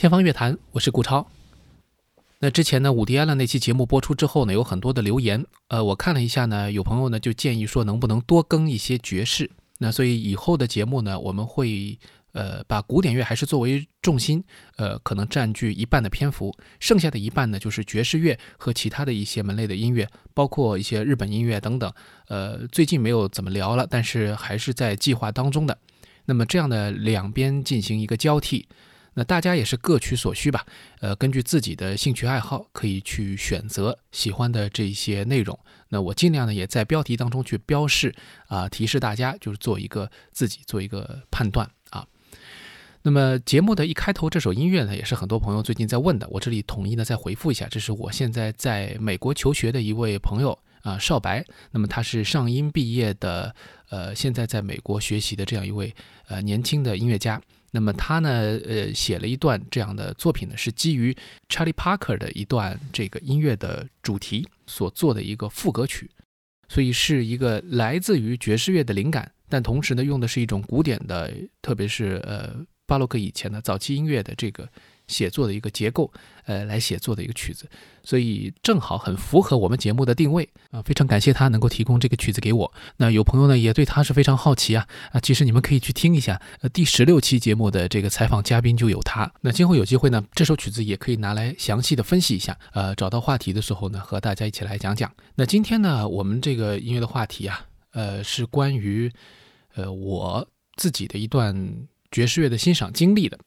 天方乐坛，我是顾超。那之前呢，伍迪·艾伦那期节目播出之后呢，有很多的留言。呃，我看了一下呢，有朋友呢就建议说，能不能多更一些爵士？那所以以后的节目呢，我们会呃把古典乐还是作为重心，呃，可能占据一半的篇幅，剩下的一半呢就是爵士乐和其他的一些门类的音乐，包括一些日本音乐等等。呃，最近没有怎么聊了，但是还是在计划当中的。那么这样的两边进行一个交替。那大家也是各取所需吧，呃，根据自己的兴趣爱好，可以去选择喜欢的这些内容。那我尽量呢，也在标题当中去标示啊，提示大家，就是做一个自己做一个判断啊。那么节目的一开头这首音乐呢，也是很多朋友最近在问的，我这里统一呢再回复一下，这是我现在在美国求学的一位朋友啊，少白。那么他是上音毕业的，呃，现在在美国学习的这样一位呃年轻的音乐家。那么他呢，呃，写了一段这样的作品呢，是基于 Charlie Parker 的一段这个音乐的主题所做的一个副歌曲，所以是一个来自于爵士乐的灵感，但同时呢，用的是一种古典的，特别是呃巴洛克以前的早期音乐的这个。写作的一个结构，呃，来写作的一个曲子，所以正好很符合我们节目的定位啊！非常感谢他能够提供这个曲子给我。那有朋友呢也对他是非常好奇啊啊！其实你们可以去听一下，呃，第十六期节目的这个采访嘉宾就有他。那今后有机会呢，这首曲子也可以拿来详细的分析一下，呃，找到话题的时候呢，和大家一起来讲讲。那今天呢，我们这个音乐的话题啊，呃，是关于呃我自己的一段爵士乐的欣赏经历的。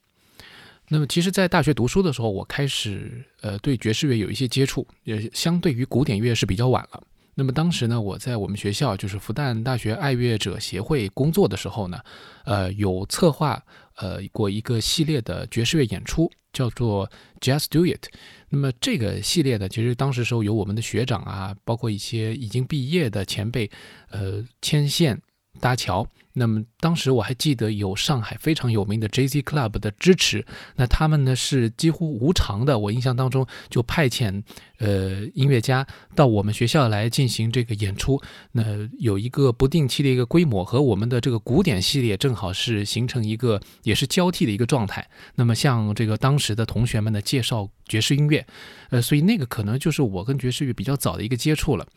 那么，其实，在大学读书的时候，我开始呃对爵士乐有一些接触，也相对于古典乐是比较晚了。那么当时呢，我在我们学校就是复旦大学爱乐者协会工作的时候呢，呃，有策划呃过一个系列的爵士乐演出，叫做 Just Do It。那么这个系列呢，其实当时时候有我们的学长啊，包括一些已经毕业的前辈，呃，牵线搭桥。那么当时我还记得有上海非常有名的 Jazz Club 的支持，那他们呢是几乎无偿的，我印象当中就派遣呃音乐家到我们学校来进行这个演出，那有一个不定期的一个规模，和我们的这个古典系列正好是形成一个也是交替的一个状态。那么向这个当时的同学们呢介绍爵士音乐，呃，所以那个可能就是我跟爵士乐比较早的一个接触了。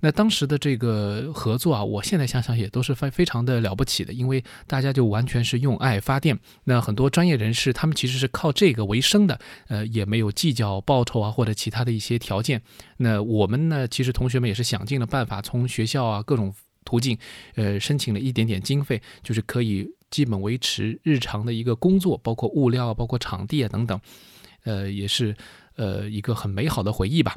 那当时的这个合作啊，我现在想想也都是非非常的了不。起的，因为大家就完全是用爱发电。那很多专业人士，他们其实是靠这个为生的，呃，也没有计较报酬啊或者其他的一些条条件。那我们呢，其实同学们也是想尽了办法，从学校啊各种途径，呃，申请了一点点经费，就是可以基本维持日常的一个工作，包括物料、包括场地啊等等，呃，也是呃一个很美好的回忆吧。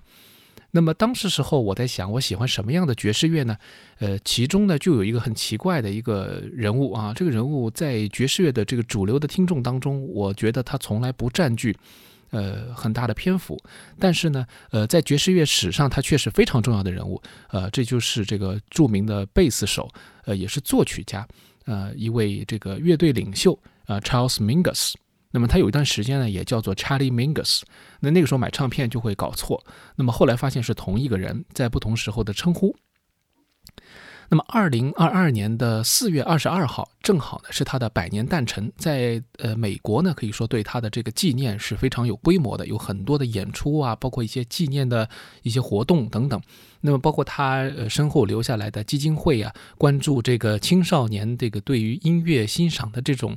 那么当时时候，我在想，我喜欢什么样的爵士乐呢？呃，其中呢就有一个很奇怪的一个人物啊，这个人物在爵士乐的这个主流的听众当中，我觉得他从来不占据呃很大的篇幅，但是呢，呃，在爵士乐史上，他却是非常重要的人物。呃，这就是这个著名的贝斯手，呃，也是作曲家，呃，一位这个乐队领袖啊，Charles Mingus。那么他有一段时间呢，也叫做 Charlie Mingus。那那个时候买唱片就会搞错。那么后来发现是同一个人，在不同时候的称呼。那么，二零二二年的四月二十二号，正好呢是他的百年诞辰，在呃美国呢，可以说对他的这个纪念是非常有规模的，有很多的演出啊，包括一些纪念的一些活动等等。那么，包括他呃身后留下来的基金会啊，关注这个青少年这个对于音乐欣赏的这种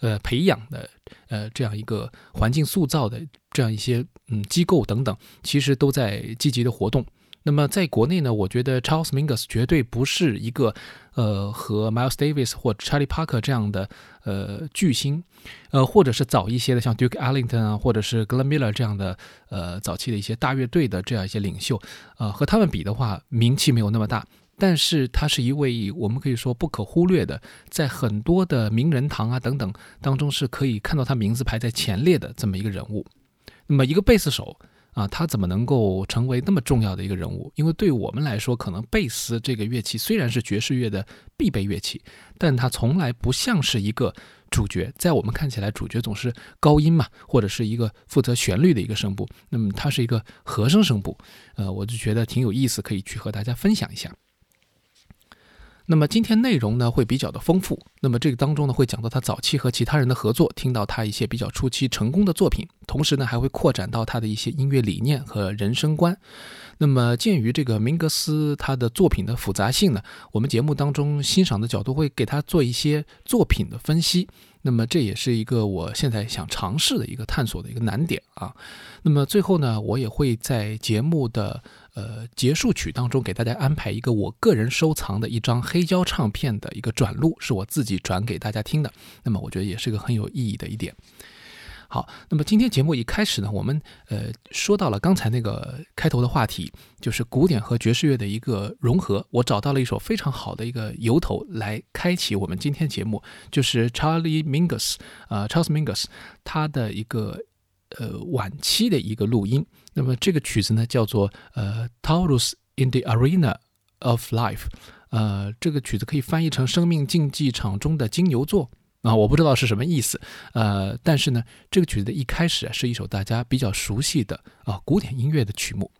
呃培养的呃这样一个环境塑造的这样一些嗯机构等等，其实都在积极的活动。那么在国内呢，我觉得 Charles Mingus 绝对不是一个，呃，和 Miles Davis 或 Charlie Parker 这样的呃巨星，呃，或者是早一些的像 Duke Ellington 啊，或者是 Glen Miller 这样的呃早期的一些大乐队的这样一些领袖，呃，和他们比的话，名气没有那么大，但是他是一位我们可以说不可忽略的，在很多的名人堂啊等等当中是可以看到他名字排在前列的这么一个人物。那么一个贝斯手。啊，他怎么能够成为那么重要的一个人物？因为对我们来说，可能贝斯这个乐器虽然是爵士乐的必备乐器，但它从来不像是一个主角。在我们看起来，主角总是高音嘛，或者是一个负责旋律的一个声部。那么它是一个和声声部。呃，我就觉得挺有意思，可以去和大家分享一下。那么今天内容呢会比较的丰富，那么这个当中呢会讲到他早期和其他人的合作，听到他一些比较初期成功的作品，同时呢还会扩展到他的一些音乐理念和人生观。那么鉴于这个明格斯他的作品的复杂性呢，我们节目当中欣赏的角度会给他做一些作品的分析。那么这也是一个我现在想尝试的一个探索的一个难点啊。那么最后呢，我也会在节目的呃结束曲当中给大家安排一个我个人收藏的一张黑胶唱片的一个转录，是我自己转给大家听的。那么我觉得也是个很有意义的一点。好，那么今天节目一开始呢，我们呃说到了刚才那个开头的话题，就是古典和爵士乐的一个融合。我找到了一首非常好的一个由头来开启我们今天节目，就是 Charlie Mingus，呃，Charles Mingus 他的一个呃晚期的一个录音。那么这个曲子呢叫做呃 Taurus in the Arena of Life，呃，这个曲子可以翻译成生命竞技场中的金牛座。啊，我不知道是什么意思，呃，但是呢，这个曲子的一开始啊，是一首大家比较熟悉的啊古典音乐的曲目。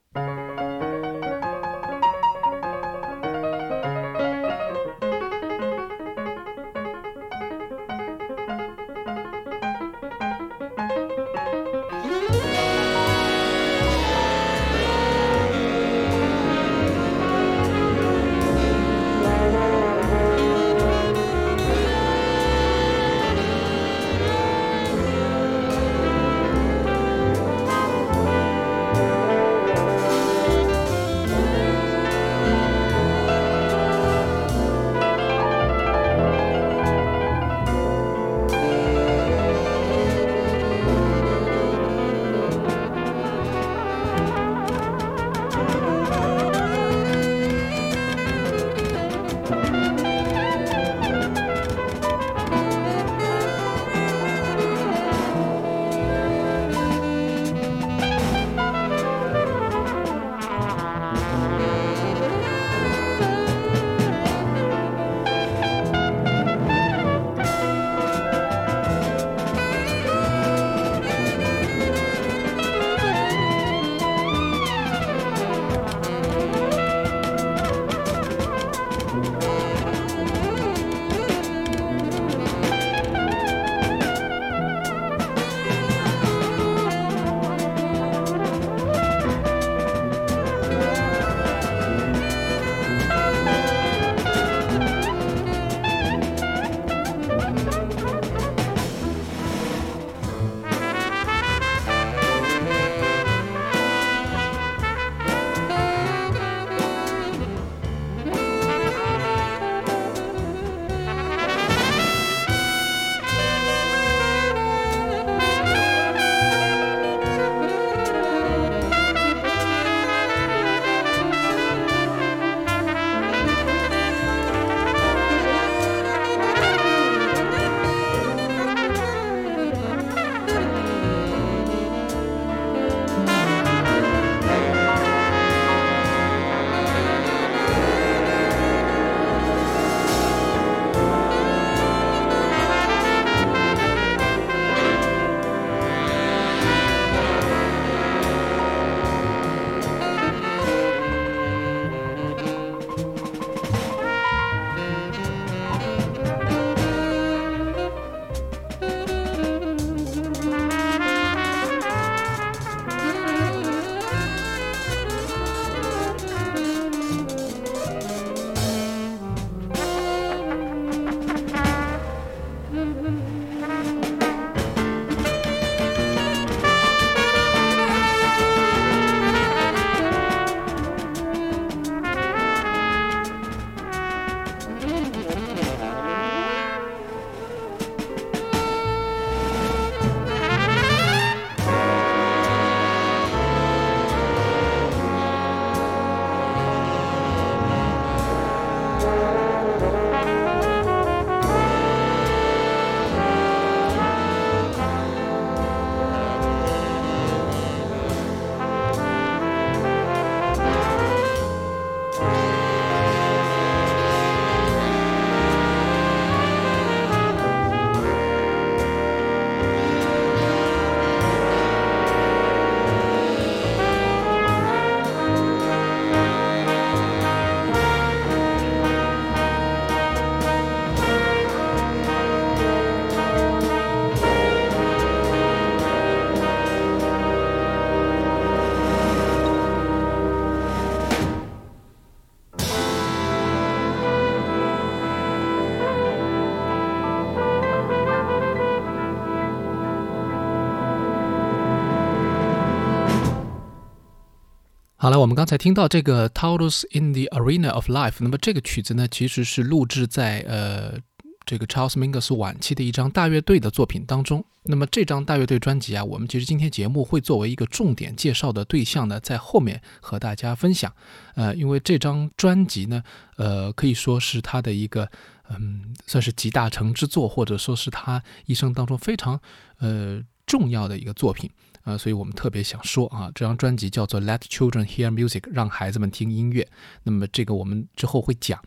我们刚才听到这个《Taurus in the Arena of Life》，那么这个曲子呢，其实是录制在呃这个 Charles Mingus 晚期的一张大乐队的作品当中。那么这张大乐队专辑啊，我们其实今天节目会作为一个重点介绍的对象呢，在后面和大家分享。呃，因为这张专辑呢，呃，可以说是他的一个嗯，算是集大成之作，或者说是他一生当中非常呃重要的一个作品。呃，所以我们特别想说啊，这张专辑叫做《Let Children Hear Music》，让孩子们听音乐。那么这个我们之后会讲。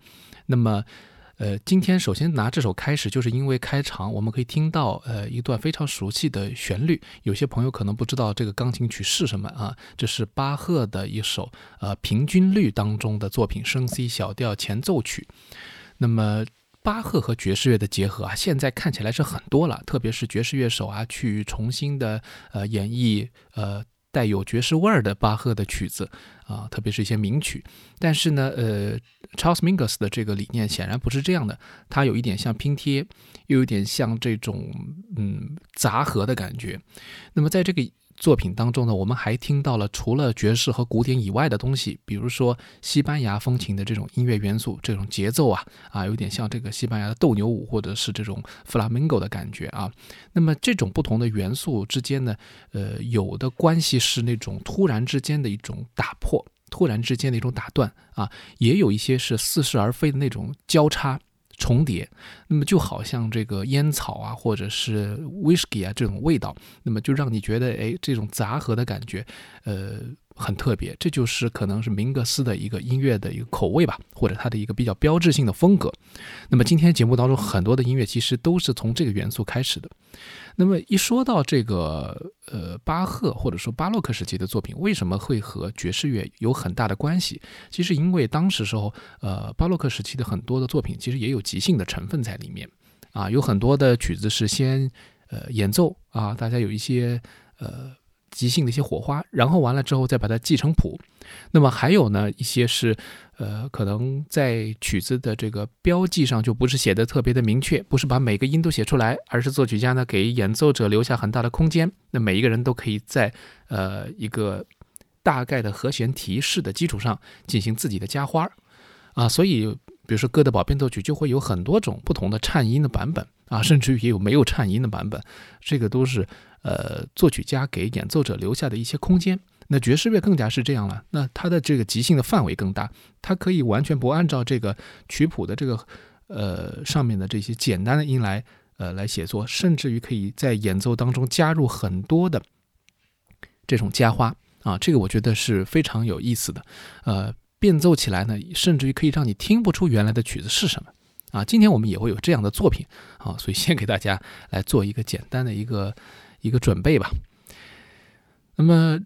那么，呃，今天首先拿这首开始，就是因为开场我们可以听到呃一段非常熟悉的旋律。有些朋友可能不知道这个钢琴曲是什么啊，这是巴赫的一首呃平均律当中的作品，升 C 小调前奏曲。那么。巴赫和爵士乐的结合啊，现在看起来是很多了，特别是爵士乐手啊，去重新的呃演绎呃带有爵士味儿的巴赫的曲子啊，特别是一些名曲。但是呢，呃，Charles Mingus 的这个理念显然不是这样的，它有一点像拼贴，又有点像这种嗯杂合的感觉。那么在这个。作品当中呢，我们还听到了除了爵士和古典以外的东西，比如说西班牙风情的这种音乐元素，这种节奏啊啊，有点像这个西班牙的斗牛舞，或者是这种弗拉明戈的感觉啊。那么这种不同的元素之间呢，呃，有的关系是那种突然之间的一种打破，突然之间的一种打断啊，也有一些是似是而非的那种交叉。重叠，那么就好像这个烟草啊，或者是 whisky 啊这种味道，那么就让你觉得，哎，这种杂合的感觉，呃。很特别，这就是可能是明格斯的一个音乐的一个口味吧，或者他的一个比较标志性的风格。那么今天节目当中很多的音乐其实都是从这个元素开始的。那么一说到这个呃巴赫或者说巴洛克时期的作品，为什么会和爵士乐有很大的关系？其实因为当时时候呃巴洛克时期的很多的作品其实也有即兴的成分在里面啊，有很多的曲子是先呃演奏啊，大家有一些呃。即兴的一些火花，然后完了之后再把它记成谱。那么还有呢一些是，呃，可能在曲子的这个标记上就不是写的特别的明确，不是把每个音都写出来，而是作曲家呢给演奏者留下很大的空间，那每一个人都可以在呃一个大概的和弦提示的基础上进行自己的加花啊。所以，比如说《哥德堡变奏曲》就会有很多种不同的颤音的版本啊，甚至于也有没有颤音的版本，这个都是。呃，作曲家给演奏者留下的一些空间，那爵士乐更加是这样了。那它的这个即兴的范围更大，它可以完全不按照这个曲谱的这个呃上面的这些简单的音来呃来写作，甚至于可以在演奏当中加入很多的这种加花啊，这个我觉得是非常有意思的。呃，变奏起来呢，甚至于可以让你听不出原来的曲子是什么啊。今天我们也会有这样的作品啊，所以先给大家来做一个简单的一个。一个准备吧。那么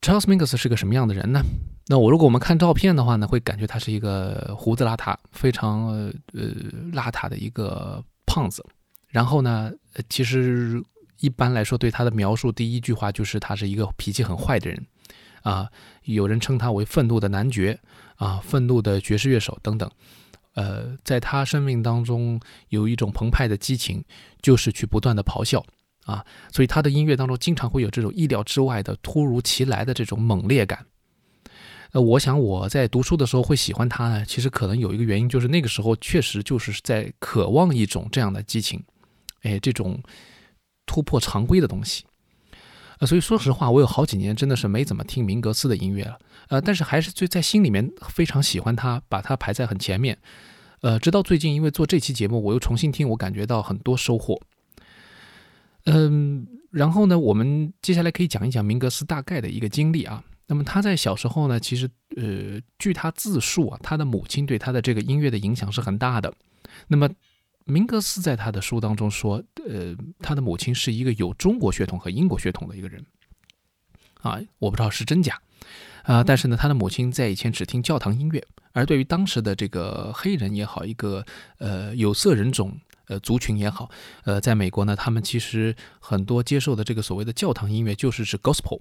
，Charles Mingus 是个什么样的人呢？那我如果我们看照片的话呢，会感觉他是一个胡子邋遢、非常呃邋遢的一个胖子。然后呢，其实一般来说对他的描述，第一句话就是他是一个脾气很坏的人啊。有人称他为愤怒的男爵啊，愤怒的爵士乐手等等。呃，在他生命当中有一种澎湃的激情，就是去不断的咆哮。啊，所以他的音乐当中经常会有这种意料之外的、突如其来的这种猛烈感。呃，我想我在读书的时候会喜欢他呢，其实可能有一个原因，就是那个时候确实就是在渴望一种这样的激情，哎，这种突破常规的东西。呃，所以说实话，我有好几年真的是没怎么听明格斯的音乐了。呃，但是还是最在心里面非常喜欢他，把他排在很前面。呃，直到最近，因为做这期节目，我又重新听，我感觉到很多收获。嗯，然后呢，我们接下来可以讲一讲明格斯大概的一个经历啊。那么他在小时候呢，其实呃，据他自述啊，他的母亲对他的这个音乐的影响是很大的。那么明格斯在他的书当中说，呃，他的母亲是一个有中国血统和英国血统的一个人啊，我不知道是真假啊。但是呢，他的母亲在以前只听教堂音乐，而对于当时的这个黑人也好，一个呃有色人种。呃，族群也好，呃，在美国呢，他们其实很多接受的这个所谓的教堂音乐，就是指 gospel，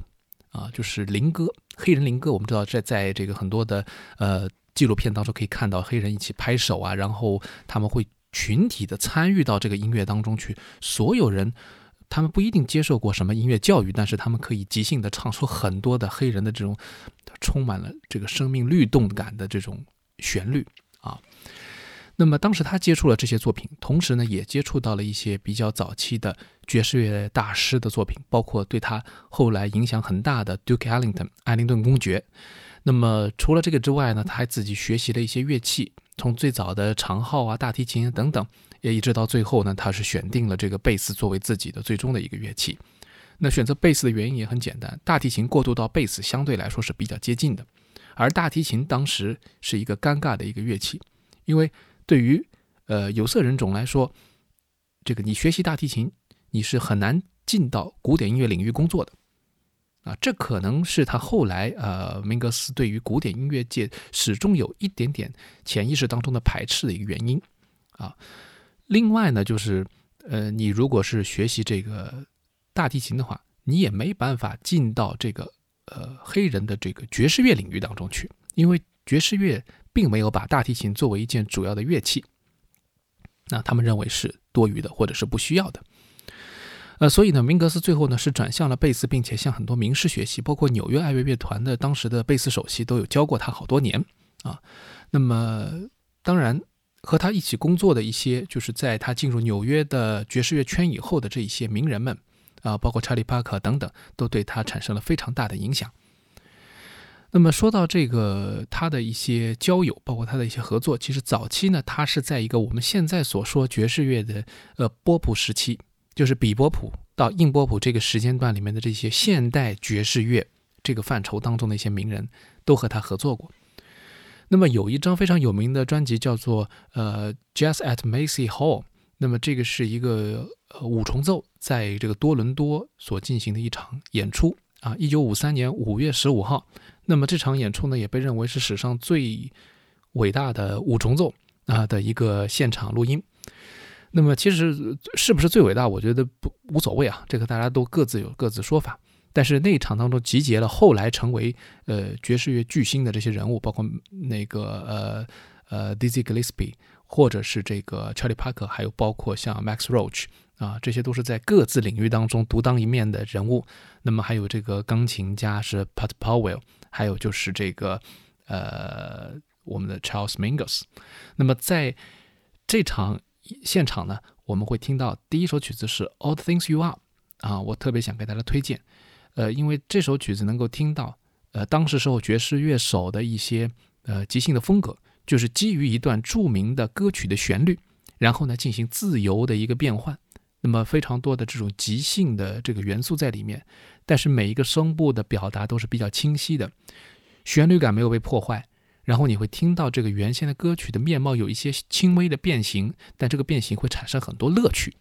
啊，就是灵歌，黑人灵歌。我们知道，在在这个很多的呃纪录片当中可以看到黑人一起拍手啊，然后他们会群体的参与到这个音乐当中去，所有人他们不一定接受过什么音乐教育，但是他们可以即兴的唱出很多的黑人的这种充满了这个生命律动感的这种旋律。那么当时他接触了这些作品，同时呢也接触到了一些比较早期的爵士乐大师的作品，包括对他后来影响很大的 Duke Ellington 艾灵顿公爵。那么除了这个之外呢，他还自己学习了一些乐器，从最早的长号啊、大提琴等等，也一直到最后呢，他是选定了这个贝斯作为自己的最终的一个乐器。那选择贝斯的原因也很简单，大提琴过渡到贝斯相对来说是比较接近的，而大提琴当时是一个尴尬的一个乐器，因为对于呃有色人种来说，这个你学习大提琴，你是很难进到古典音乐领域工作的。啊，这可能是他后来呃，明格斯对于古典音乐界始终有一点点潜意识当中的排斥的一个原因啊。另外呢，就是呃，你如果是学习这个大提琴的话，你也没办法进到这个呃黑人的这个爵士乐领域当中去，因为爵士乐并没有把大提琴作为一件主要的乐器，那他们认为是多余的或者是不需要的。呃，所以呢，明格斯最后呢是转向了贝斯，并且向很多名师学习，包括纽约爱乐乐团的当时的贝斯首席都有教过他好多年啊。那么，当然和他一起工作的一些，就是在他进入纽约的爵士乐圈以后的这一些名人们啊，包括查理·帕克等等，都对他产生了非常大的影响。那么说到这个他的一些交友，包括他的一些合作，其实早期呢，他是在一个我们现在所说爵士乐的呃波普时期。就是比波普到硬波普这个时间段里面的这些现代爵士乐这个范畴当中的一些名人，都和他合作过。那么有一张非常有名的专辑叫做呃《Jazz at Macy Hall》，那么这个是一个呃五重奏在这个多伦多所进行的一场演出啊，一九五三年五月十五号。那么这场演出呢，也被认为是史上最伟大的五重奏啊的一个现场录音。那么其实是不是最伟大？我觉得不无所谓啊，这个大家都各自有各自说法。但是那一场当中集结了后来成为呃爵士乐巨星的这些人物，包括那个呃呃 Dizzy Gillespie，或者是这个 Charlie Parker，还有包括像 Max Roach 啊，这些都是在各自领域当中独当一面的人物。那么还有这个钢琴家是 Pat Powell，还有就是这个呃我们的 Charles Mingus。那么在这场。现场呢，我们会听到第一首曲子是《All the Things You Are》啊，我特别想给大家推荐，呃，因为这首曲子能够听到，呃，当时时候爵士乐手的一些呃即兴的风格，就是基于一段著名的歌曲的旋律，然后呢进行自由的一个变换，那么非常多的这种即兴的这个元素在里面，但是每一个声部的表达都是比较清晰的，旋律感没有被破坏。然后你会听到这个原先的歌曲的面貌有一些轻微的变形，但这个变形会产生很多乐趣。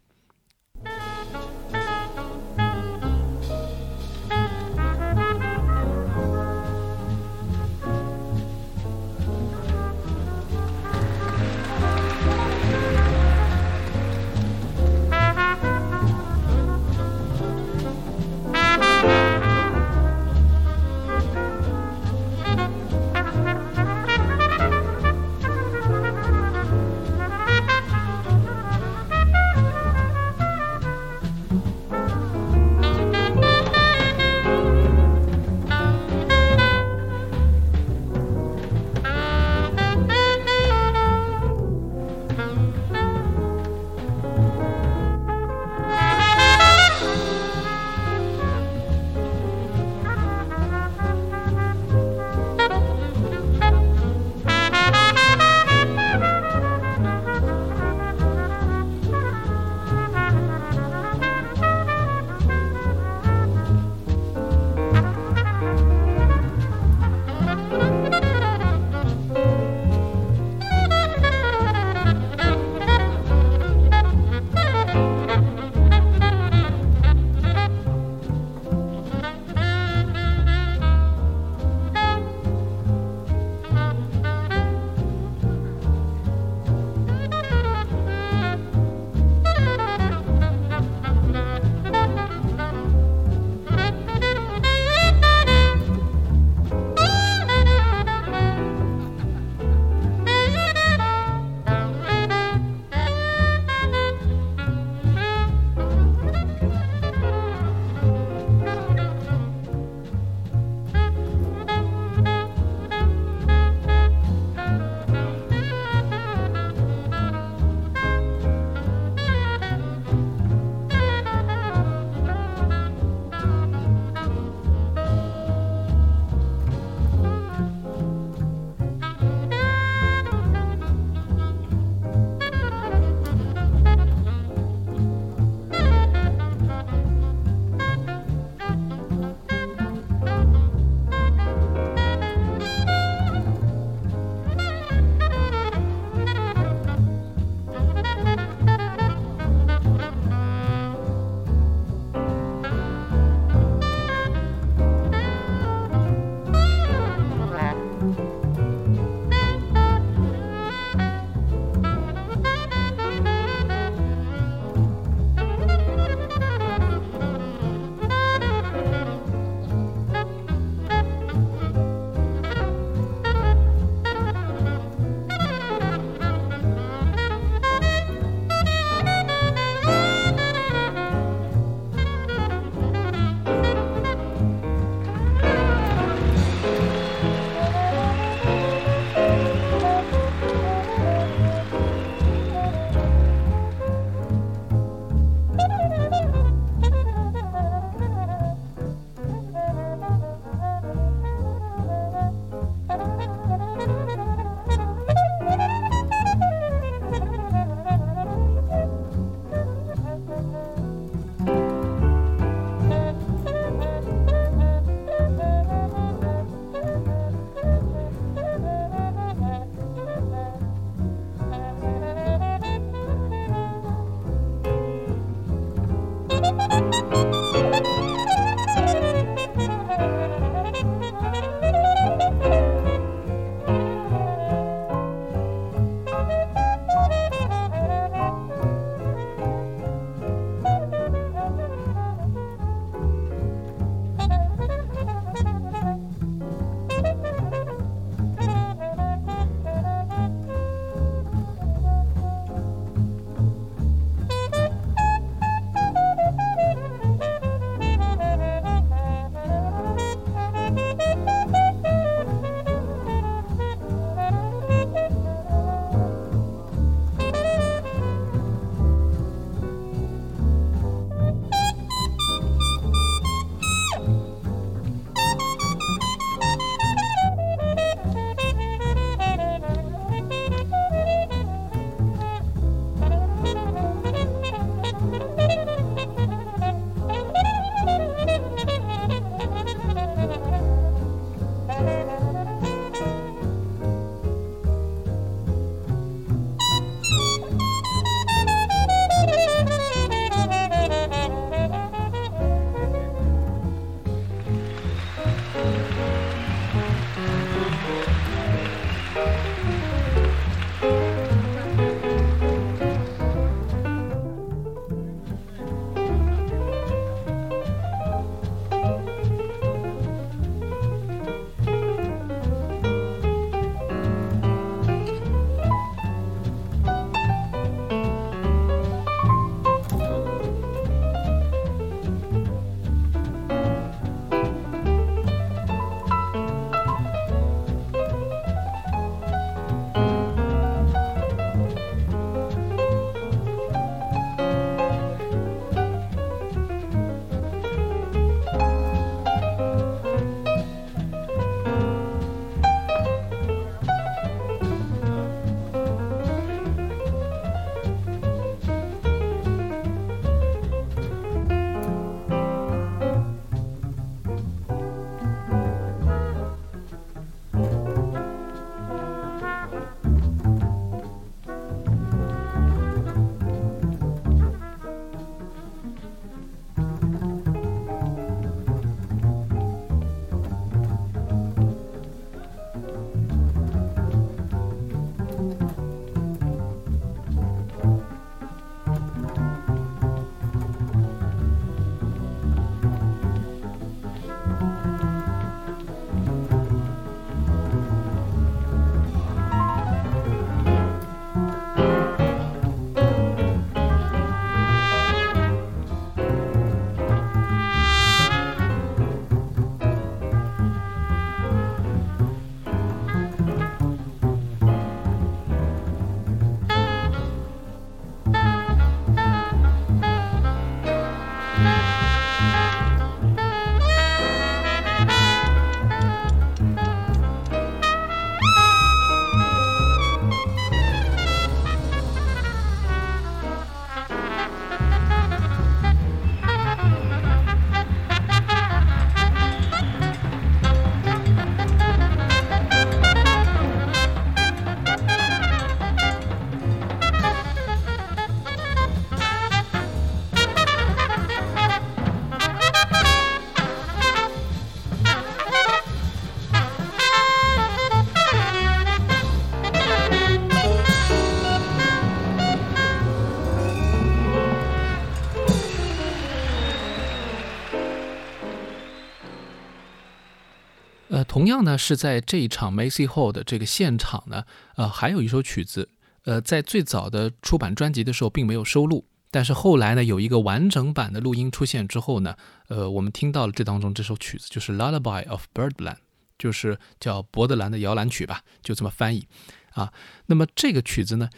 同样呢是在这一场 Macy Hall 的这个现场呢，呃，还有一首曲子，呃，在最早的出版专辑的时候并没有收录，但是后来呢有一个完整版的录音出现之后呢，呃，我们听到了这当中这首曲子就是《Lullaby of Birdland》，就是叫伯德兰的摇篮曲吧，就这么翻译啊。那么这个曲子呢，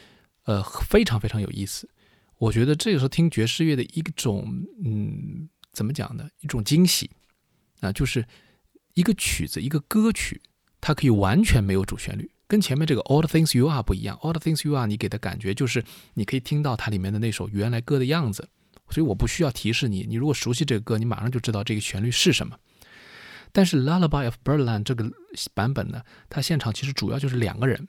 呃，非常非常有意思，我觉得这个时候听爵士乐的一种，嗯，怎么讲呢？一种惊喜啊，就是。一个曲子，一个歌曲，它可以完全没有主旋律，跟前面这个 All the Things You Are 不一样。All the Things You Are，你给的感觉就是你可以听到它里面的那首原来歌的样子，所以我不需要提示你。你如果熟悉这个歌，你马上就知道这个旋律是什么。但是 Lullaby of Birdland 这个版本呢，它现场其实主要就是两个人，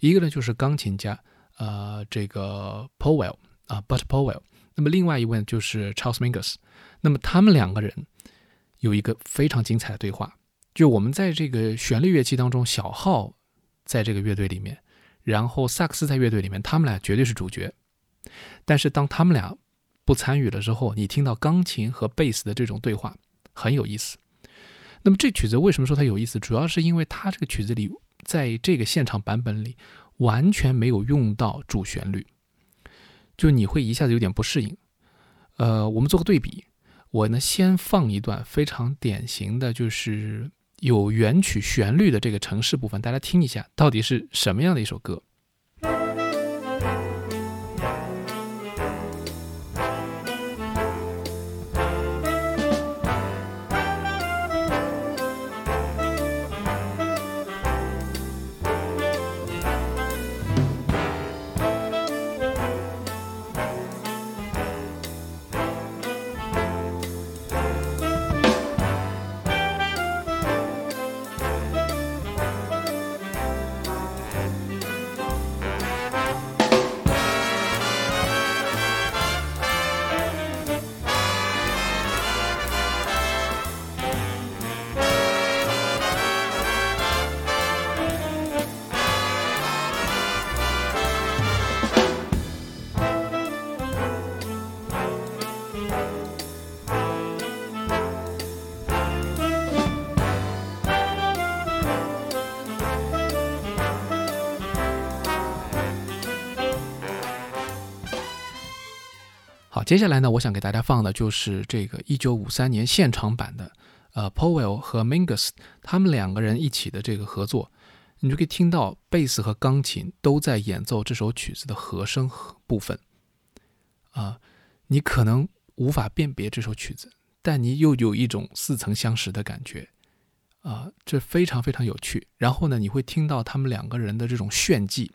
一个呢就是钢琴家，呃，这个 Powell 啊，But Powell，那么另外一位就是 Charles Mingus，那么他们两个人有一个非常精彩的对话。就我们在这个旋律乐器当中，小号在这个乐队里面，然后萨克斯在乐队里面，他们俩绝对是主角。但是当他们俩不参与了之后，你听到钢琴和贝斯的这种对话很有意思。那么这曲子为什么说它有意思？主要是因为它这个曲子里，在这个现场版本里完全没有用到主旋律，就你会一下子有点不适应。呃，我们做个对比，我呢先放一段非常典型的就是。有原曲旋律的这个城市部分，大家听一下，到底是什么样的一首歌？接下来呢，我想给大家放的就是这个一九五三年现场版的，呃，Powell 和 Mingus 他们两个人一起的这个合作，你就可以听到贝斯和钢琴都在演奏这首曲子的和声部分。啊，你可能无法辨别这首曲子，但你又有一种似曾相识的感觉，啊，这非常非常有趣。然后呢，你会听到他们两个人的这种炫技，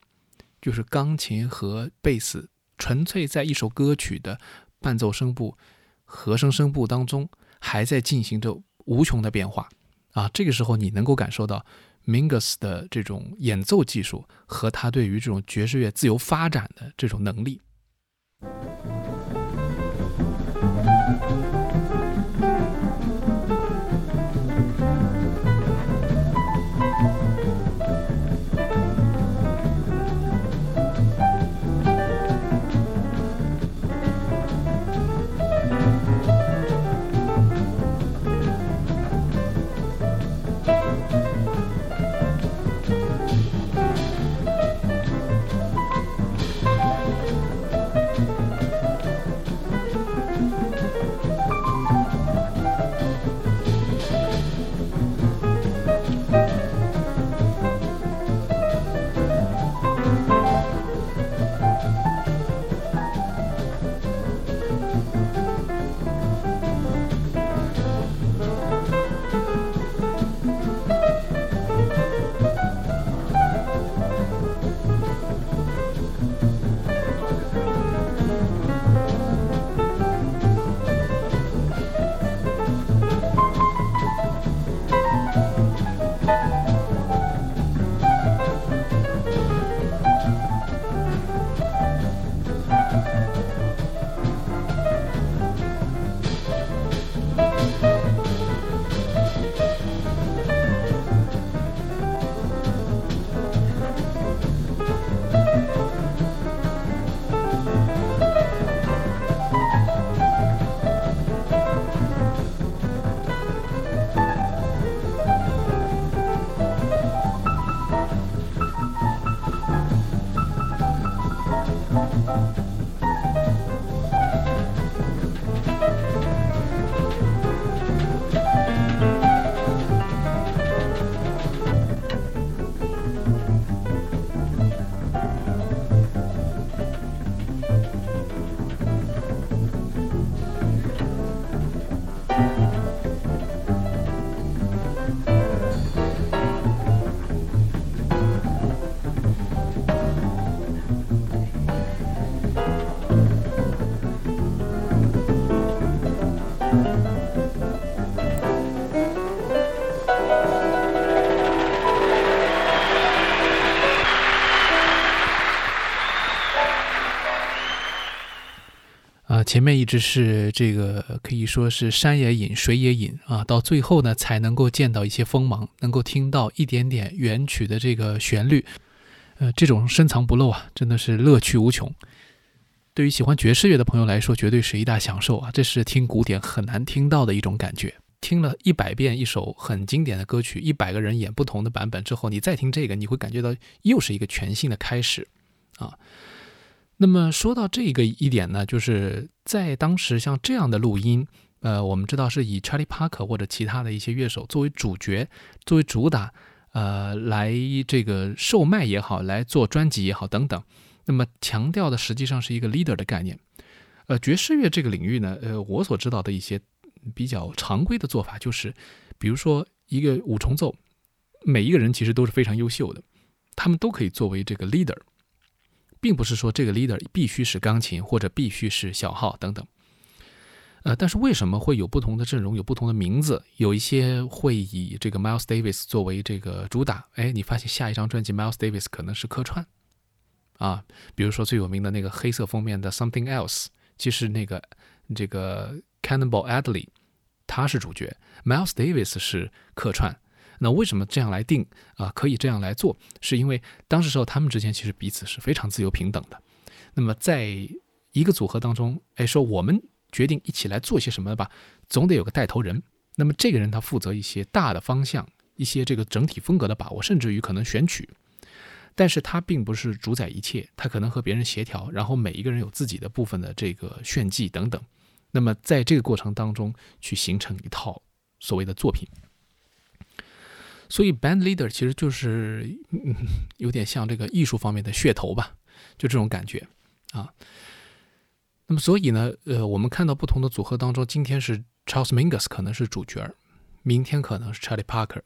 就是钢琴和贝斯纯粹在一首歌曲的。伴奏声部、和声声部当中还在进行着无穷的变化啊！这个时候你能够感受到 Mingus 的这种演奏技术和他对于这种爵士乐自由发展的这种能力。前面一直是这个可以说是山也隐，水也隐啊，到最后呢才能够见到一些锋芒，能够听到一点点原曲的这个旋律，呃，这种深藏不露啊，真的是乐趣无穷。对于喜欢爵士乐的朋友来说，绝对是一大享受啊！这是听古典很难听到的一种感觉。听了一百遍一首很经典的歌曲，一百个人演不同的版本之后，你再听这个，你会感觉到又是一个全新的开始啊。那么说到这个一点呢，就是在当时像这样的录音，呃，我们知道是以 Charlie Parker 或者其他的一些乐手作为主角，作为主打，呃，来这个售卖也好，来做专辑也好等等。那么强调的实际上是一个 leader 的概念。呃，爵士乐这个领域呢，呃，我所知道的一些比较常规的做法就是，比如说一个五重奏，每一个人其实都是非常优秀的，他们都可以作为这个 leader。并不是说这个 leader 必须是钢琴或者必须是小号等等，呃，但是为什么会有不同的阵容，有不同的名字？有一些会以这个 Miles Davis 作为这个主打，哎，你发现下一张专辑 Miles Davis 可能是客串啊，比如说最有名的那个黑色封面的 Something Else，其实那个这个 Cannonball Adderley 他是主角，Miles Davis 是客串。那为什么这样来定啊？可以这样来做，是因为当时时候他们之间其实彼此是非常自由平等的。那么在一个组合当中，哎，说我们决定一起来做些什么吧，总得有个带头人。那么这个人他负责一些大的方向，一些这个整体风格的把握，甚至于可能选曲。但是他并不是主宰一切，他可能和别人协调，然后每一个人有自己的部分的这个炫技等等。那么在这个过程当中去形成一套所谓的作品。所以，band leader 其实就是嗯 有点像这个艺术方面的噱头吧，就这种感觉啊。那么，所以呢，呃，我们看到不同的组合当中，今天是 Charles Mingus 可能是主角，明天可能是 Charlie Parker。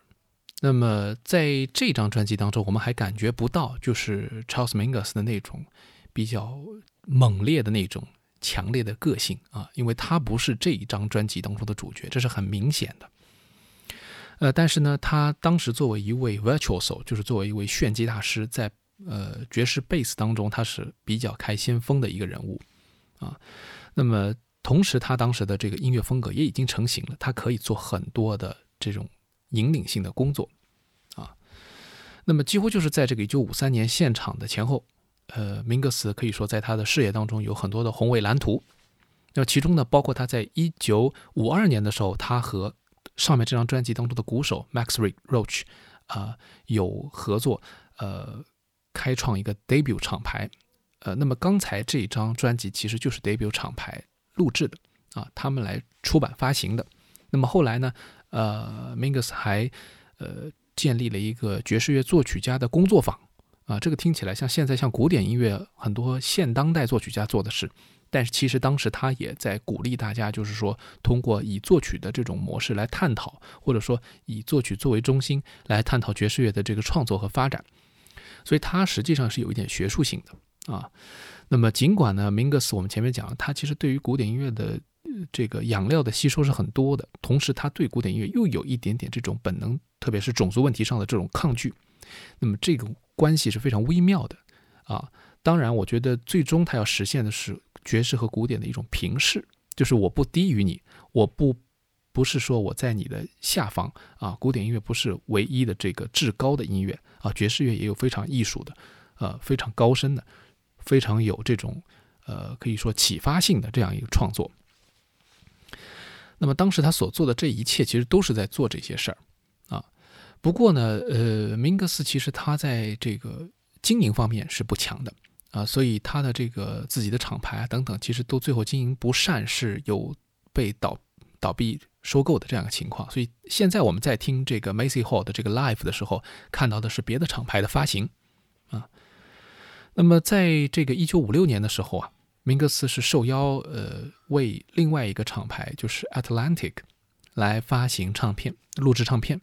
那么，在这张专辑当中，我们还感觉不到就是 Charles Mingus 的那种比较猛烈的那种强烈的个性啊，因为他不是这一张专辑当中的主角，这是很明显的。呃，但是呢，他当时作为一位 virtuoso，就是作为一位炫技大师，在呃爵士贝斯当中，他是比较开先锋的一个人物啊。那么同时，他当时的这个音乐风格也已经成型了，他可以做很多的这种引领性的工作啊。那么几乎就是在这个一九五三年现场的前后，呃，明格斯可以说在他的事业当中有很多的宏伟蓝图。那其中呢，包括他在一九五二年的时候，他和上面这张专辑当中的鼓手 Max Roach，啊，有合作，呃，开创一个 debut 厂牌，呃，那么刚才这一张专辑其实就是 debut 厂牌录制的，啊，他们来出版发行的。那么后来呢，呃，Mingus 还，呃，建立了一个爵士乐作曲家的工作坊，啊，这个听起来像现在像古典音乐很多现当代作曲家做的事。但是其实当时他也在鼓励大家，就是说通过以作曲的这种模式来探讨，或者说以作曲作为中心来探讨爵士乐的这个创作和发展。所以它实际上是有一点学术性的啊。那么尽管呢，Mingus 我们前面讲了，他其实对于古典音乐的这个养料的吸收是很多的，同时他对古典音乐又有一点点这种本能，特别是种族问题上的这种抗拒。那么这个关系是非常微妙的啊。当然，我觉得最终他要实现的是。爵士和古典的一种平视，就是我不低于你，我不不是说我在你的下方啊。古典音乐不是唯一的这个至高的音乐啊，爵士乐也有非常艺术的，呃，非常高深的，非常有这种呃可以说启发性的这样一个创作。那么当时他所做的这一切，其实都是在做这些事儿啊。不过呢，呃，明格斯其实他在这个经营方面是不强的。啊，所以他的这个自己的厂牌啊等等，其实都最后经营不善，是有被倒倒闭收购的这样一个情况。所以现在我们在听这个 Macy Hall 的这个 Live 的时候，看到的是别的厂牌的发行啊。那么在这个1956年的时候啊，明格斯是受邀呃为另外一个厂牌就是 Atlantic 来发行唱片、录制唱片。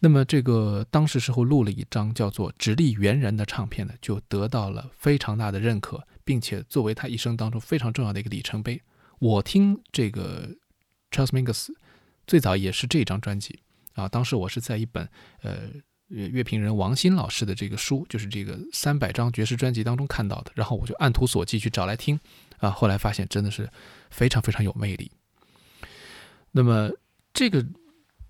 那么这个当时时候录了一张叫做《直立猿人》的唱片呢，就得到了非常大的认可，并且作为他一生当中非常重要的一个里程碑。我听这个 Charles Mingus 最早也是这张专辑啊，当时我是在一本呃乐评人王鑫老师的这个书，就是这个三百张爵士专辑当中看到的，然后我就按图索骥去找来听，啊，后来发现真的是非常非常有魅力。那么这个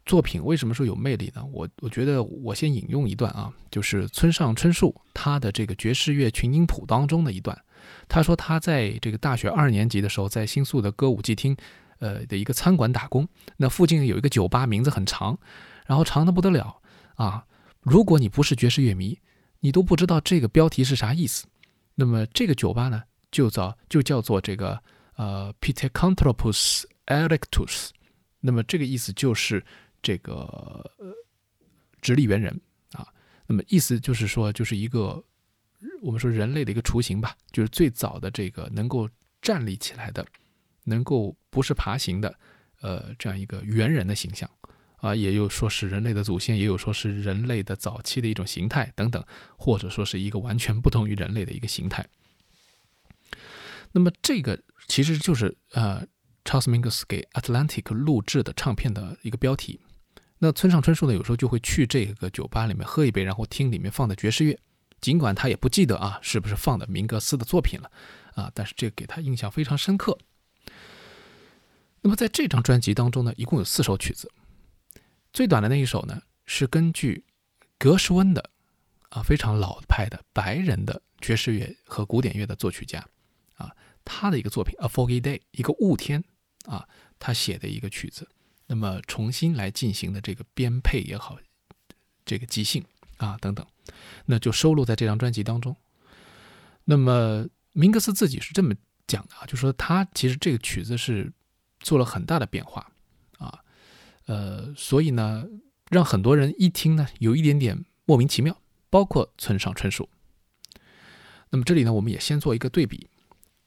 作品为什么说有魅力呢？我我觉得我先引用一段啊，就是村上春树他的这个爵士乐群音谱当中的一段。他说他在这个大学二年级的时候，在新宿的歌舞伎町，呃的一个餐馆打工。那附近有一个酒吧，名字很长，然后长的不得了啊！如果你不是爵士乐迷，你都不知道这个标题是啥意思。那么这个酒吧呢，就叫就叫做这个呃 p i t e c a n t r o p u s erectus。那么这个意思就是这个直立猿人啊。那么意思就是说，就是一个。我们说人类的一个雏形吧，就是最早的这个能够站立起来的，能够不是爬行的，呃，这样一个猿人的形象啊，也有说是人类的祖先，也有说是人类的早期的一种形态等等，或者说是一个完全不同于人类的一个形态。那么这个其实就是呃，Charles Mingus 给 Atlantic 录制的唱片的一个标题。那村上春树呢，有时候就会去这个酒吧里面喝一杯，然后听里面放的爵士乐。尽管他也不记得啊，是不是放的明格斯的作品了啊？但是这给他印象非常深刻。那么在这张专辑当中呢，一共有四首曲子，最短的那一首呢，是根据格什温的啊非常老派的白人的爵士乐和古典乐的作曲家啊他的一个作品《A Foggy Day》一个雾天啊他写的一个曲子，那么重新来进行的这个编配也好，这个即兴啊等等。那就收录在这张专辑当中。那么明格斯自己是这么讲的啊，就说他其实这个曲子是做了很大的变化啊，呃，所以呢，让很多人一听呢有一点点莫名其妙，包括村上春树。那么这里呢，我们也先做一个对比。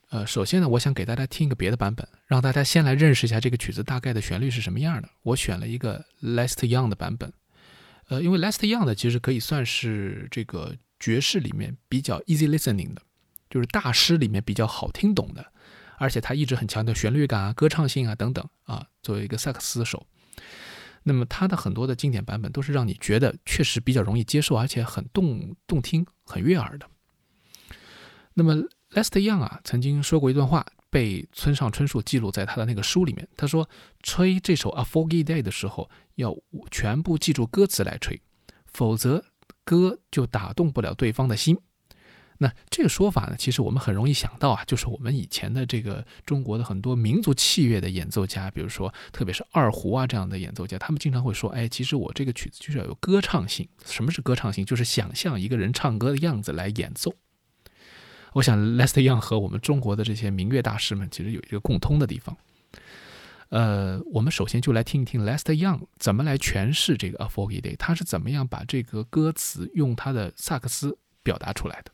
呃，首先呢，我想给大家听一个别的版本，让大家先来认识一下这个曲子大概的旋律是什么样的。我选了一个 Last Young 的版本。呃，因为 Last Young 的其实可以算是这个爵士里面比较 easy listening 的，就是大师里面比较好听懂的，而且他一直很强调旋律感啊、歌唱性啊等等啊。作为一个萨克斯手，那么他的很多的经典版本都是让你觉得确实比较容易接受，而且很动动听、很悦耳的。那么 Last Young 啊，曾经说过一段话。被村上春树记录在他的那个书里面。他说，吹这首《A Foggy Day》的时候，要全部记住歌词来吹，否则歌就打动不了对方的心。那这个说法呢，其实我们很容易想到啊，就是我们以前的这个中国的很多民族器乐的演奏家，比如说特别是二胡啊这样的演奏家，他们经常会说，哎，其实我这个曲子就是要有歌唱性。什么是歌唱性？就是想象一个人唱歌的样子来演奏。我想，Last Young 和我们中国的这些民乐大师们其实有一个共通的地方。呃，我们首先就来听一听 Last Young 怎么来诠释这个《A Foggy Day》，他是怎么样把这个歌词用他的萨克斯表达出来的。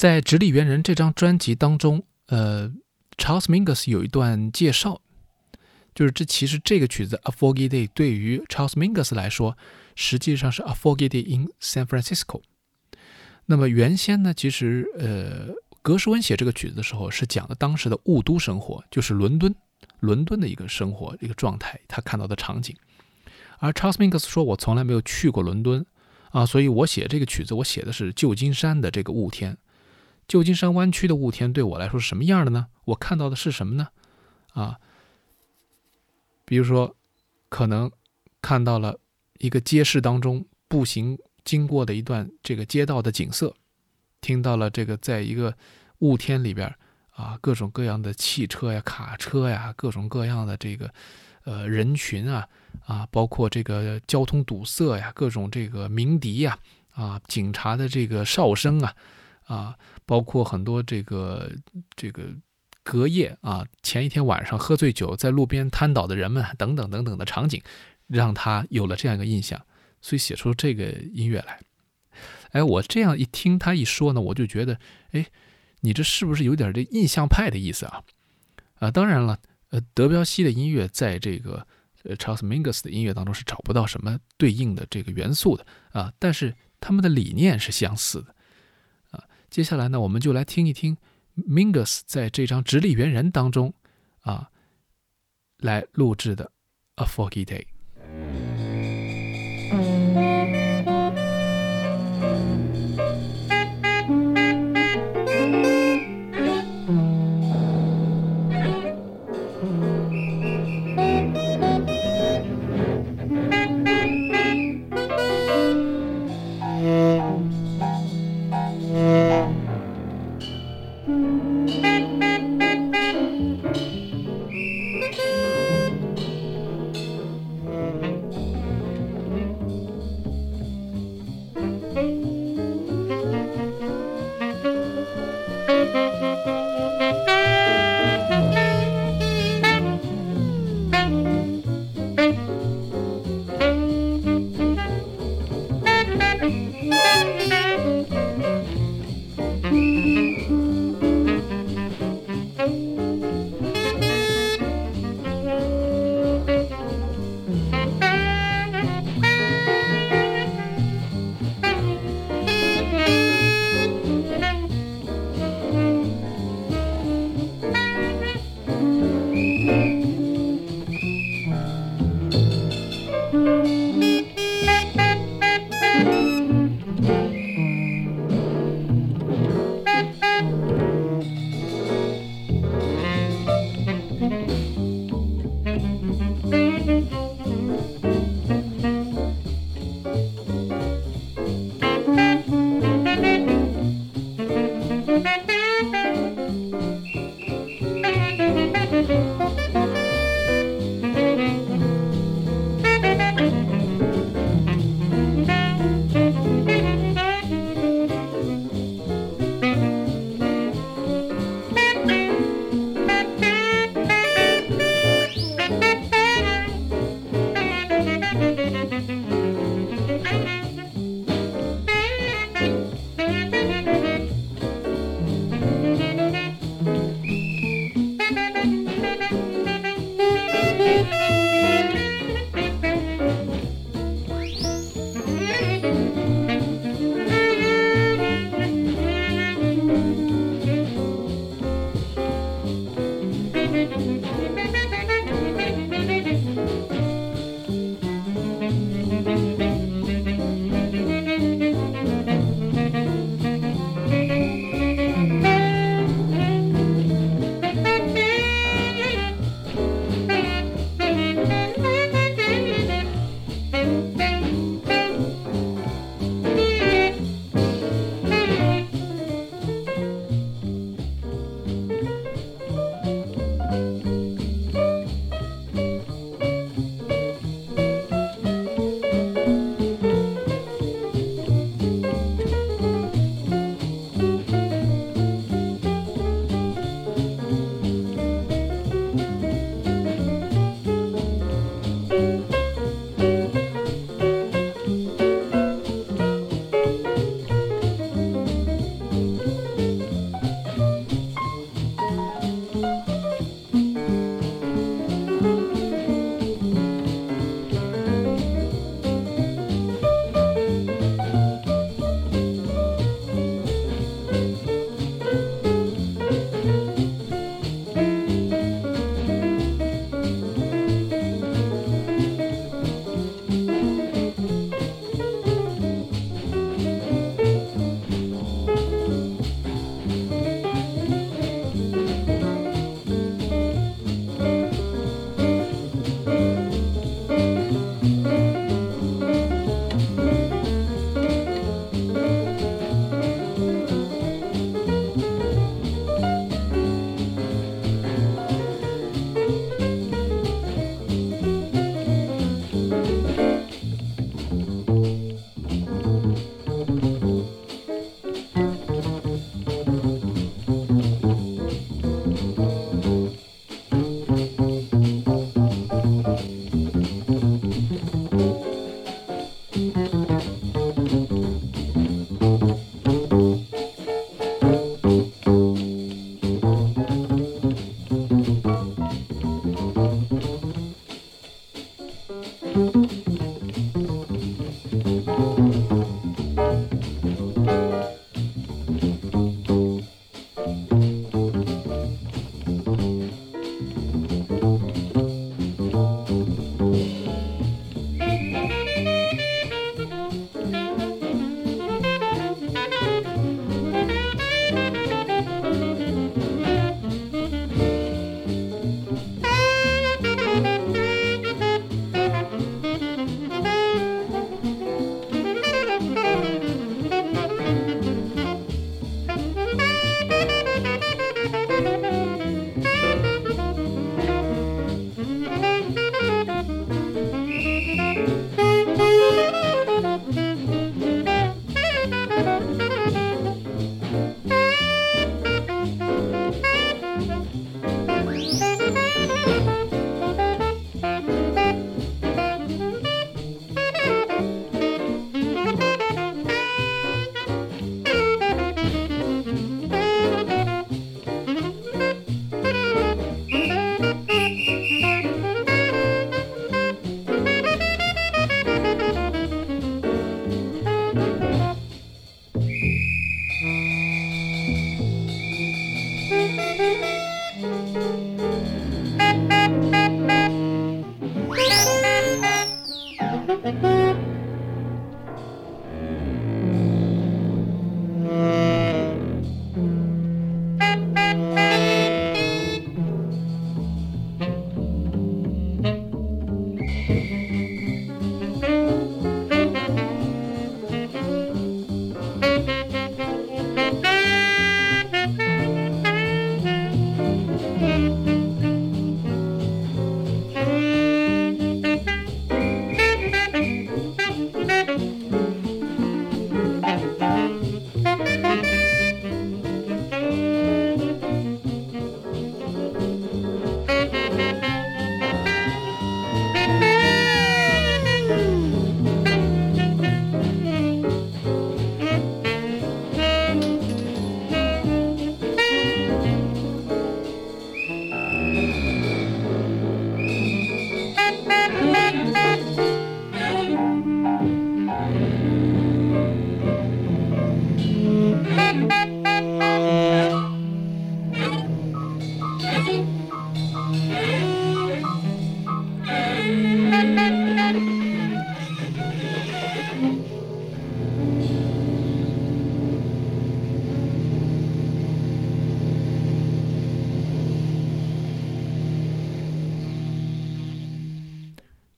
在《直立猿人》这张专辑当中，呃，Charles Mingus 有一段介绍，就是这其实这个曲子《A Foggy Day》对于 Charles Mingus 来说，实际上是《A Foggy Day in San Francisco》。那么原先呢，其实呃，格什温写这个曲子的时候是讲的当时的雾都生活，就是伦敦，伦敦的一个生活一个状态，他看到的场景。而 Charles Mingus 说：“我从来没有去过伦敦啊，所以我写这个曲子，我写的是旧金山的这个雾天。旧金山湾区的雾天对我来说是什么样的呢？我看到的是什么呢？啊，比如说，可能看到了一个街市当中步行经过的一段这个街道的景色，听到了这个在一个雾天里边啊，各种各样的汽车呀、卡车呀，各种各样的这个呃人群啊。”啊，包括这个交通堵塞呀，各种这个鸣笛呀，啊，警察的这个哨声啊，啊，包括很多这个这个隔夜啊，前一天晚上喝醉酒在路边瘫倒的人们等等等等的场景，让他有了这样一个印象，所以写出这个音乐来。哎，我这样一听他一说呢，我就觉得，哎，你这是不是有点这印象派的意思啊？啊，当然了，呃，德彪西的音乐在这个。呃，Charles Mingus 的音乐当中是找不到什么对应的这个元素的啊，但是他们的理念是相似的。接下来呢，我们就来听一听 Mingus 在这张《直立猿人》当中啊来录制的《A Foggy Day》。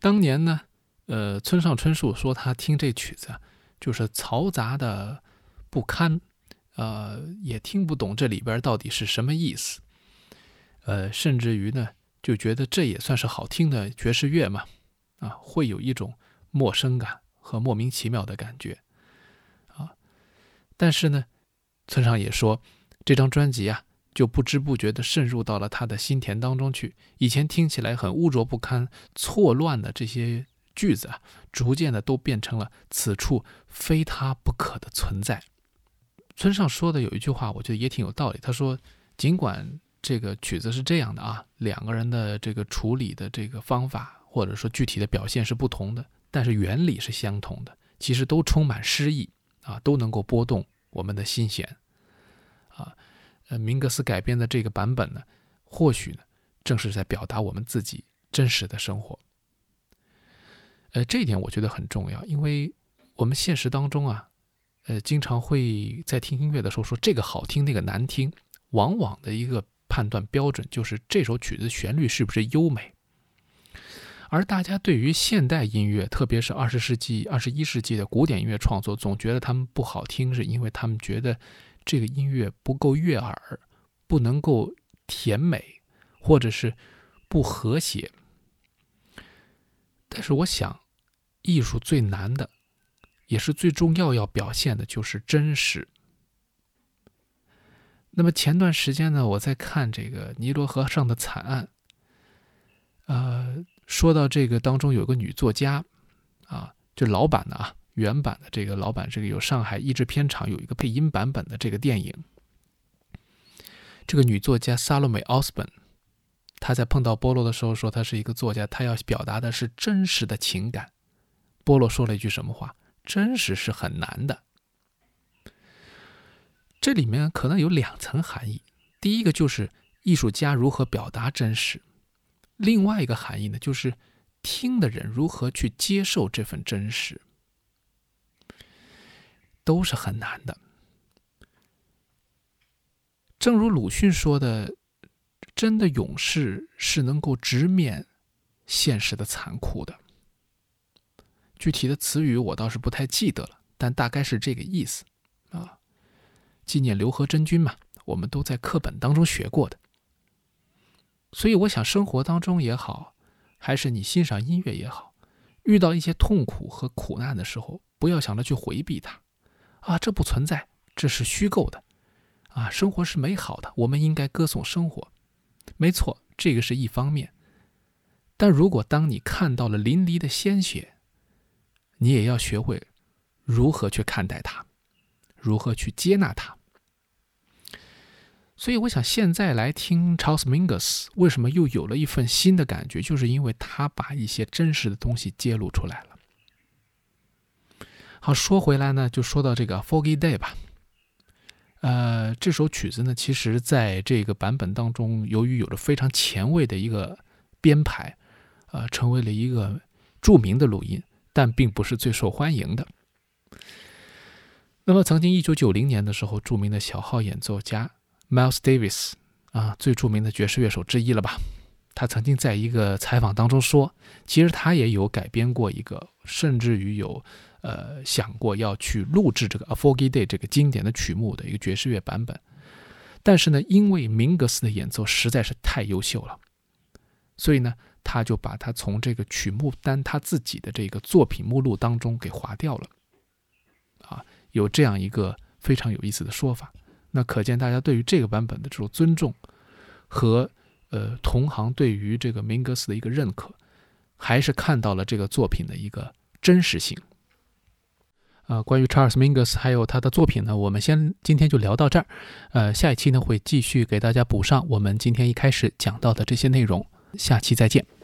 当年呢，呃，村上春树说他听这曲子就是嘈杂的不堪，呃，也听不懂这里边到底是什么意思，呃，甚至于呢，就觉得这也算是好听的爵士乐嘛，啊，会有一种陌生感和莫名其妙的感觉，啊，但是呢，村上也说这张专辑啊。就不知不觉地渗入到了他的心田当中去。以前听起来很污浊不堪、错乱的这些句子啊，逐渐的都变成了此处非他不可的存在。村上说的有一句话，我觉得也挺有道理。他说：“尽管这个曲子是这样的啊，两个人的这个处理的这个方法，或者说具体的表现是不同的，但是原理是相同的。其实都充满诗意啊，都能够拨动我们的心弦。”呃，明格斯改编的这个版本呢，或许呢，正是在表达我们自己真实的生活。呃，这一点我觉得很重要，因为我们现实当中啊，呃，经常会在听音乐的时候说这个好听，那个难听，往往的一个判断标准就是这首曲子旋律是不是优美。而大家对于现代音乐，特别是二十世纪、二十一世纪的古典音乐创作，总觉得他们不好听，是因为他们觉得。这个音乐不够悦耳，不能够甜美，或者是不和谐。但是我想，艺术最难的，也是最重要要表现的，就是真实。那么前段时间呢，我在看这个尼罗河上的惨案，呃，说到这个当中有个女作家，啊，就老版的啊。原版的这个老版，这个有上海译制片厂有一个配音版本的这个电影。这个女作家萨洛美·奥斯本她在碰到波洛的时候说她是一个作家，她要表达的是真实的情感。波洛说了一句什么话？真实是很难的。这里面可能有两层含义。第一个就是艺术家如何表达真实，另外一个含义呢，就是听的人如何去接受这份真实，都是很难的。正如鲁迅说的。真的勇士是能够直面现实的残酷的。具体的词语我倒是不太记得了，但大概是这个意思啊。纪念刘和珍君嘛，我们都在课本当中学过的。所以我想，生活当中也好，还是你欣赏音乐也好，遇到一些痛苦和苦难的时候，不要想着去回避它啊，这不存在，这是虚构的啊。生活是美好的，我们应该歌颂生活。没错，这个是一方面。但如果当你看到了淋漓的鲜血，你也要学会如何去看待它，如何去接纳它。所以，我想现在来听 Charles Mingus，为什么又有了一份新的感觉？就是因为他把一些真实的东西揭露出来了。好，说回来呢，就说到这个《Foggy Day》吧。呃，这首曲子呢，其实在这个版本当中，由于有着非常前卫的一个编排，呃，成为了一个著名的录音，但并不是最受欢迎的。那么，曾经一九九零年的时候，著名的小号演奏家 Miles Davis 啊，最著名的爵士乐手之一了吧？他曾经在一个采访当中说，其实他也有改编过一个，甚至于有。呃，想过要去录制这个《A Foggy Day》这个经典的曲目的一个爵士乐版本，但是呢，因为明格斯的演奏实在是太优秀了，所以呢，他就把它从这个曲目单他自己的这个作品目录当中给划掉了。啊，有这样一个非常有意思的说法，那可见大家对于这个版本的这种尊重和呃同行对于这个明格斯的一个认可，还是看到了这个作品的一个真实性。呃，关于 Charles Mingus 还有他的作品呢，我们先今天就聊到这儿。呃，下一期呢会继续给大家补上我们今天一开始讲到的这些内容。下期再见。